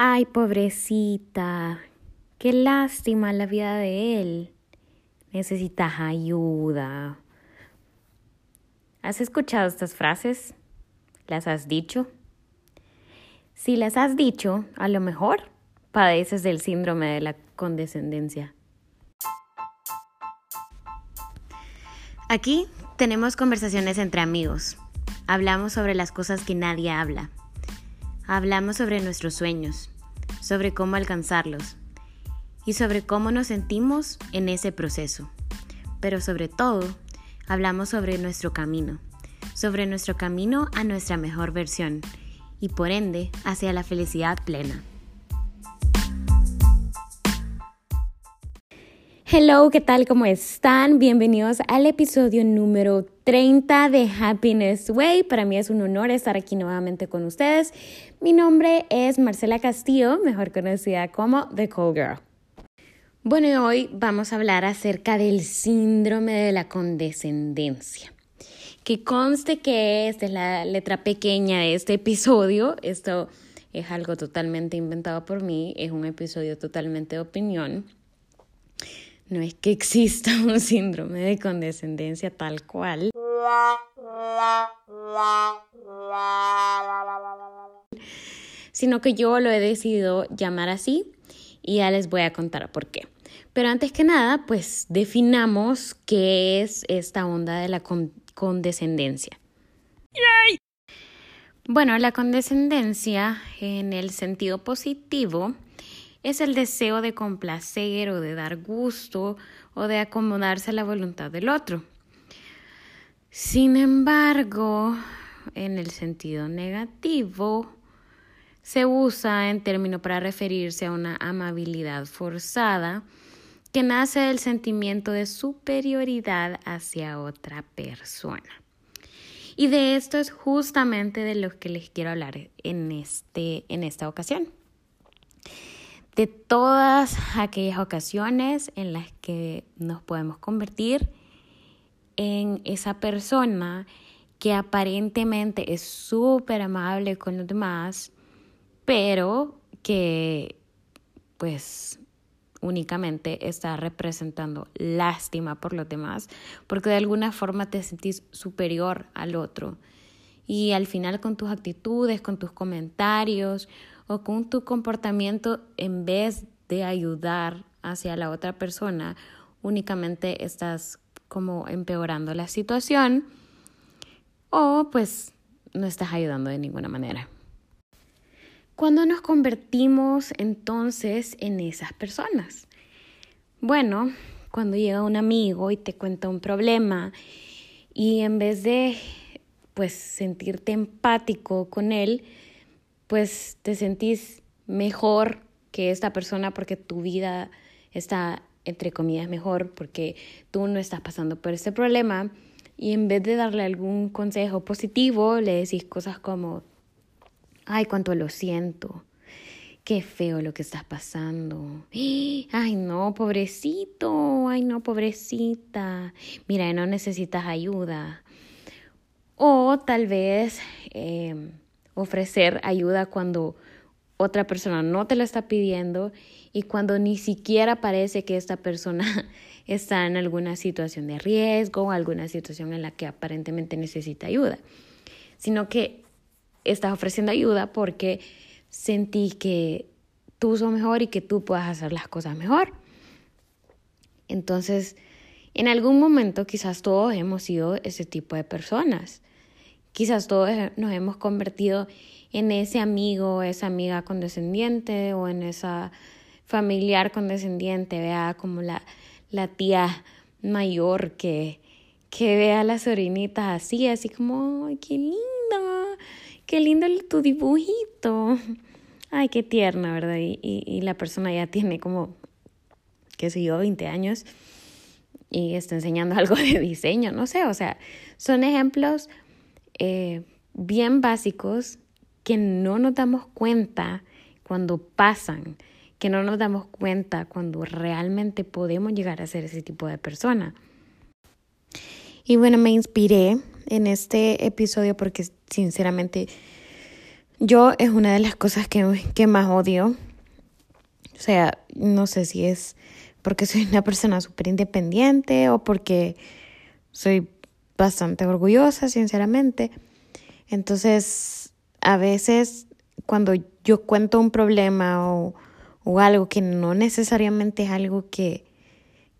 Ay, pobrecita, qué lástima la vida de él. Necesitas ayuda. ¿Has escuchado estas frases? ¿Las has dicho? Si las has dicho, a lo mejor padeces del síndrome de la condescendencia. Aquí tenemos conversaciones entre amigos. Hablamos sobre las cosas que nadie habla. Hablamos sobre nuestros sueños, sobre cómo alcanzarlos y sobre cómo nos sentimos en ese proceso. Pero sobre todo, hablamos sobre nuestro camino, sobre nuestro camino a nuestra mejor versión y por ende hacia la felicidad plena. Hello, ¿qué tal? ¿Cómo están? Bienvenidos al episodio número 30 de Happiness Way. Para mí es un honor estar aquí nuevamente con ustedes. Mi nombre es Marcela Castillo, mejor conocida como The Cool Girl. Bueno, y hoy vamos a hablar acerca del síndrome de la condescendencia. Que conste que esta es la letra pequeña de este episodio. Esto es algo totalmente inventado por mí, es un episodio totalmente de opinión no es que exista un síndrome de condescendencia tal cual. Sino que yo lo he decidido llamar así y ya les voy a contar por qué. Pero antes que nada, pues definamos qué es esta onda de la condescendencia. Bueno, la condescendencia en el sentido positivo es el deseo de complacer o de dar gusto o de acomodarse a la voluntad del otro. Sin embargo, en el sentido negativo, se usa en término para referirse a una amabilidad forzada que nace del sentimiento de superioridad hacia otra persona. Y de esto es justamente de lo que les quiero hablar en, este, en esta ocasión de todas aquellas ocasiones en las que nos podemos convertir en esa persona que aparentemente es súper amable con los demás, pero que pues únicamente está representando lástima por los demás, porque de alguna forma te sentís superior al otro. Y al final con tus actitudes, con tus comentarios o con tu comportamiento en vez de ayudar hacia la otra persona, únicamente estás como empeorando la situación o pues no estás ayudando de ninguna manera. ¿Cuándo nos convertimos entonces en esas personas? Bueno, cuando llega un amigo y te cuenta un problema y en vez de pues sentirte empático con él, pues te sentís mejor que esta persona porque tu vida está, entre comillas, mejor, porque tú no estás pasando por este problema. Y en vez de darle algún consejo positivo, le decís cosas como, ay, cuánto lo siento, qué feo lo que estás pasando, ay, no, pobrecito, ay, no, pobrecita, mira, no necesitas ayuda. O tal vez... Eh, ofrecer ayuda cuando otra persona no te la está pidiendo y cuando ni siquiera parece que esta persona está en alguna situación de riesgo o alguna situación en la que aparentemente necesita ayuda, sino que estás ofreciendo ayuda porque sentí que tú sos mejor y que tú puedas hacer las cosas mejor. Entonces, en algún momento quizás todos hemos sido ese tipo de personas Quizás todos nos hemos convertido en ese amigo, esa amiga condescendiente o en esa familiar condescendiente, vea como la, la tía mayor que, que ve a las sobrinitas así, así como, ¡ay, qué lindo! ¡Qué lindo tu dibujito! Ay, qué tierna, ¿verdad? Y, y, y la persona ya tiene como, qué sé yo, 20 años y está enseñando algo de diseño, no sé, o sea, son ejemplos eh, bien básicos que no nos damos cuenta cuando pasan, que no nos damos cuenta cuando realmente podemos llegar a ser ese tipo de persona. Y bueno, me inspiré en este episodio porque sinceramente Yo es una de las cosas que, que más odio. O sea, no sé si es porque soy una persona súper independiente o porque soy bastante orgullosa, sinceramente. Entonces, a veces cuando yo cuento un problema o, o algo que no necesariamente es algo que,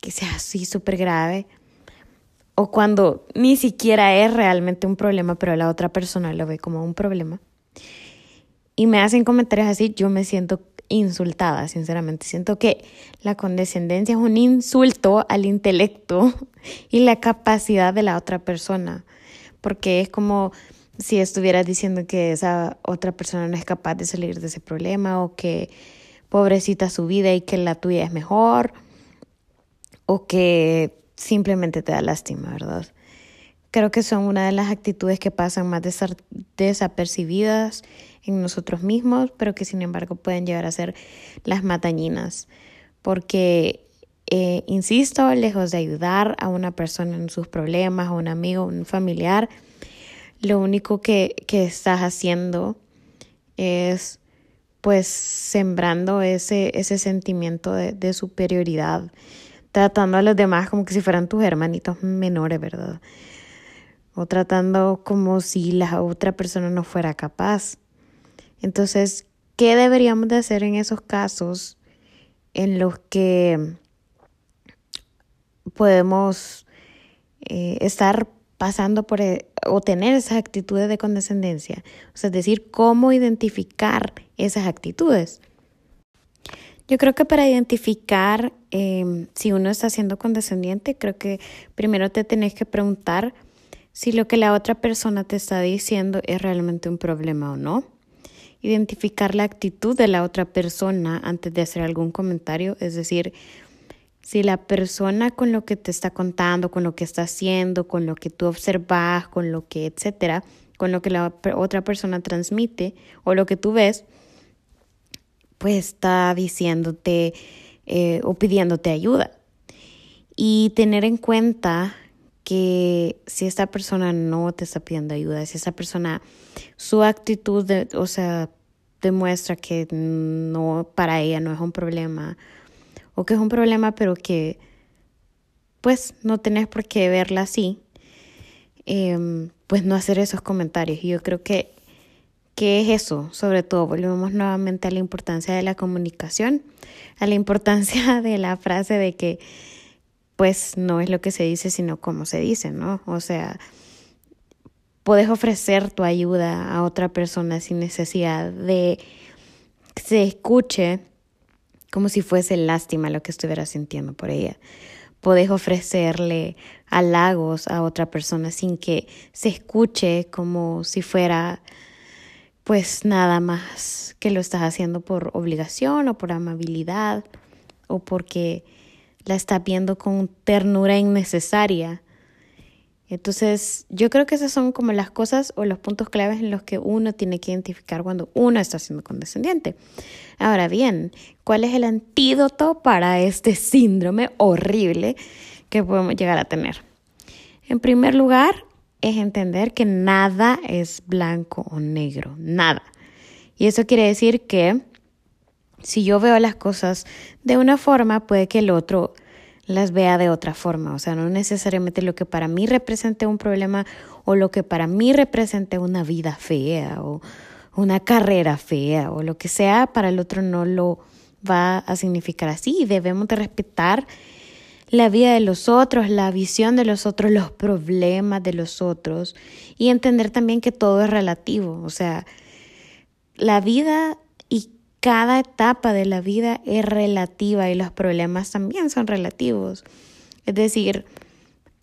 que sea así súper grave, o cuando ni siquiera es realmente un problema, pero la otra persona lo ve como un problema, y me hacen comentarios así, yo me siento insultada, sinceramente. Siento que la condescendencia es un insulto al intelecto y la capacidad de la otra persona, porque es como si estuvieras diciendo que esa otra persona no es capaz de salir de ese problema o que pobrecita su vida y que la tuya es mejor o que simplemente te da lástima, ¿verdad? Creo que son una de las actitudes que pasan más desapercibidas en nosotros mismos, pero que sin embargo pueden llegar a ser las matañinas. Porque, eh, insisto, lejos de ayudar a una persona en sus problemas, a un amigo, un familiar, lo único que, que estás haciendo es pues sembrando ese, ese sentimiento de, de superioridad, tratando a los demás como que si fueran tus hermanitos menores, ¿verdad? O tratando como si la otra persona no fuera capaz. Entonces, ¿qué deberíamos de hacer en esos casos en los que podemos eh, estar pasando por eh, o tener esas actitudes de condescendencia? O sea, es decir, cómo identificar esas actitudes. Yo creo que para identificar em, si uno está siendo condescendiente, creo que primero te tenés que preguntar si lo que la otra persona te está diciendo es realmente un problema o no identificar la actitud de la otra persona antes de hacer algún comentario, es decir, si la persona con lo que te está contando, con lo que está haciendo, con lo que tú observas, con lo que, etcétera, con lo que la otra persona transmite o lo que tú ves, pues está diciéndote eh, o pidiéndote ayuda. Y tener en cuenta que si esta persona no te está pidiendo ayuda, si esa persona, su actitud, o sea, demuestra que no, para ella no es un problema, o que es un problema, pero que pues no tenés por qué verla así, em, pues no hacer esos comentarios. Y yo creo que, que es eso, sobre todo, volvemos nuevamente a la importancia de la comunicación, a la importancia de la frase de que pues no es lo que se dice, sino cómo se dice, ¿no? O sea, puedes ofrecer tu ayuda a otra persona sin necesidad de que se escuche como si fuese lástima lo que estuviera sintiendo por ella. Puedes ofrecerle halagos a otra persona sin que se escuche como si fuera pues nada más que lo estás haciendo por obligación o por amabilidad o porque la está viendo con ternura innecesaria. Entonces, yo creo que esas son como las cosas o los puntos claves en los que uno tiene que identificar cuando uno está siendo condescendiente. Ahora bien, ¿cuál es el antídoto para este síndrome horrible que podemos llegar a tener? En primer lugar, es entender que nada es blanco o negro, nada. Y eso quiere decir que si yo veo las cosas de una forma, puede que el otro las vea de otra forma. O sea, no necesariamente lo que para mí represente un problema o lo que para mí represente una vida fea o una carrera fea o lo que sea, para el otro no lo va a significar así. Debemos de respetar la vida de los otros, la visión de los otros, los problemas de los otros y entender también que todo es relativo. O sea, la vida cada etapa de la vida es relativa y los problemas también son relativos. Es decir,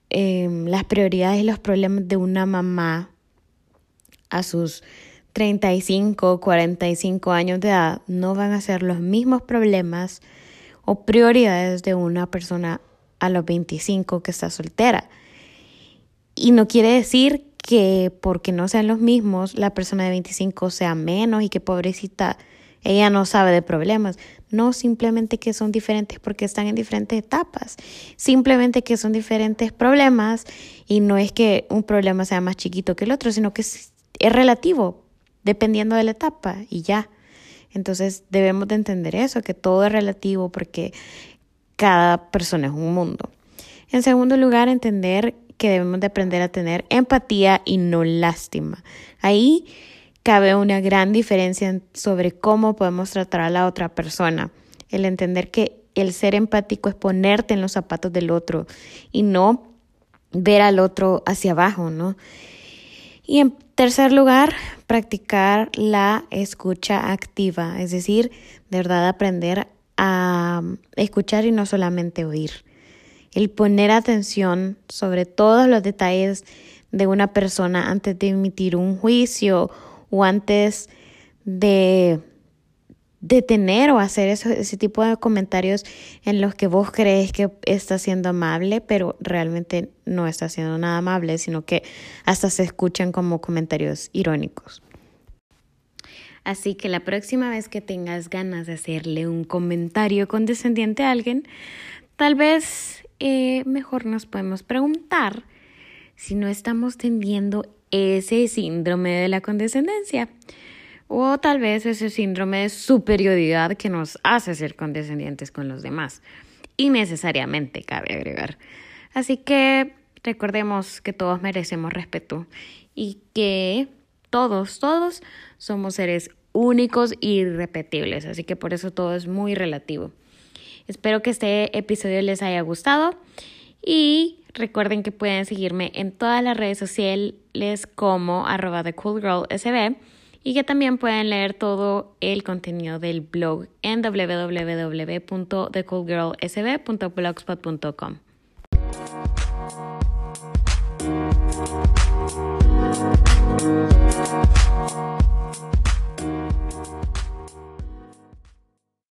em, las prioridades y los problemas de una mamá a sus 35, 45 años de edad no van a ser los mismos problemas o prioridades de una persona a los 25 que está soltera. Y no quiere decir que porque no sean los mismos, la persona de 25 sea menos y que pobrecita ella no sabe de problemas. No simplemente que son diferentes porque están en diferentes etapas. Simplemente que son diferentes problemas y no es que un problema sea más chiquito que el otro, sino que es, relativo. dependiendo de la etapa y ya. Entonces debemos de entender eso, que todo es relativo porque cada persona es un mundo. En segundo lugar, entender que debemos de aprender a tener empatía y no lástima. Ahí cabe una gran diferencia sobre cómo podemos tratar a la otra persona. El entender que el ser empático es ponerte en los zapatos del otro y no ver al otro hacia abajo, ¿no? Y en tercer lugar, practicar la escucha activa, es decir, de verdad aprender a escuchar y no solamente oír. El poner atención sobre todos los detalles de una persona antes de emitir un juicio o antes de detener o hacer ese tipo de comentarios en los que vos crees que está siendo amable, pero realmente no está siendo nada amable, sino que hasta se escuchan como comentarios irónicos. Así que la próxima vez que tengas ganas de hacerle un comentario condescendiente a alguien, tal vez eh, mejor nos podemos preguntar si no estamos teniendo ese síndrome de la condescendencia o tal vez ese síndrome de superioridad que nos hace ser condescendientes con los demás. Y necesariamente cabe agregar. Así que recordemos que todos merecemos respeto y que todos, todos somos seres únicos e irrepetibles, así que por eso todo es muy relativo. Espero que este episodio les haya gustado y recuerden que pueden seguirme en todas las redes sociales como arroba thecoolgirlsb y que también pueden leer todo el contenido del blog en www.thecoolgirlsb.blogspot.com.